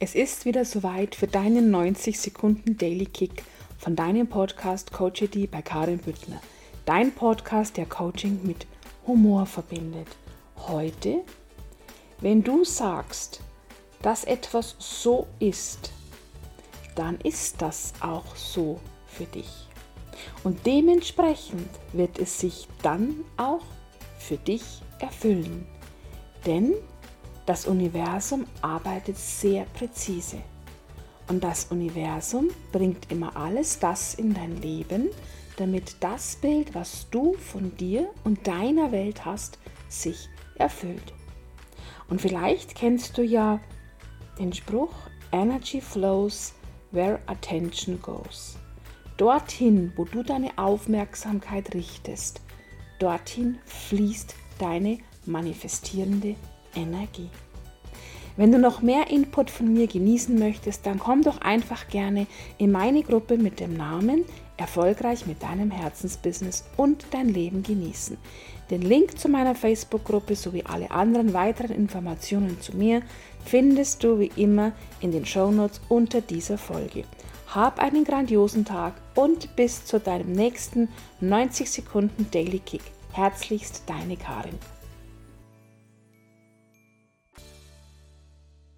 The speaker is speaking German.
Es ist wieder soweit für deinen 90 Sekunden Daily Kick von deinem Podcast Coachity bei Karin Büttner. Dein Podcast, der Coaching mit Humor verbindet. Heute, wenn du sagst, dass etwas so ist, dann ist das auch so für dich. Und dementsprechend wird es sich dann auch für dich erfüllen. Denn das Universum arbeitet sehr präzise. Und das Universum bringt immer alles das in dein Leben, damit das Bild, was du von dir und deiner Welt hast, sich erfüllt. Und vielleicht kennst du ja den Spruch, Energy flows where attention goes. Dorthin, wo du deine Aufmerksamkeit richtest, dorthin fließt deine manifestierende Energie. Wenn du noch mehr Input von mir genießen möchtest, dann komm doch einfach gerne in meine Gruppe mit dem Namen Erfolgreich mit deinem Herzensbusiness und dein Leben genießen. Den Link zu meiner Facebook-Gruppe sowie alle anderen weiteren Informationen zu mir findest du wie immer in den Shownotes unter dieser Folge. Hab einen grandiosen Tag und bis zu deinem nächsten 90 Sekunden Daily Kick. Herzlichst deine Karin.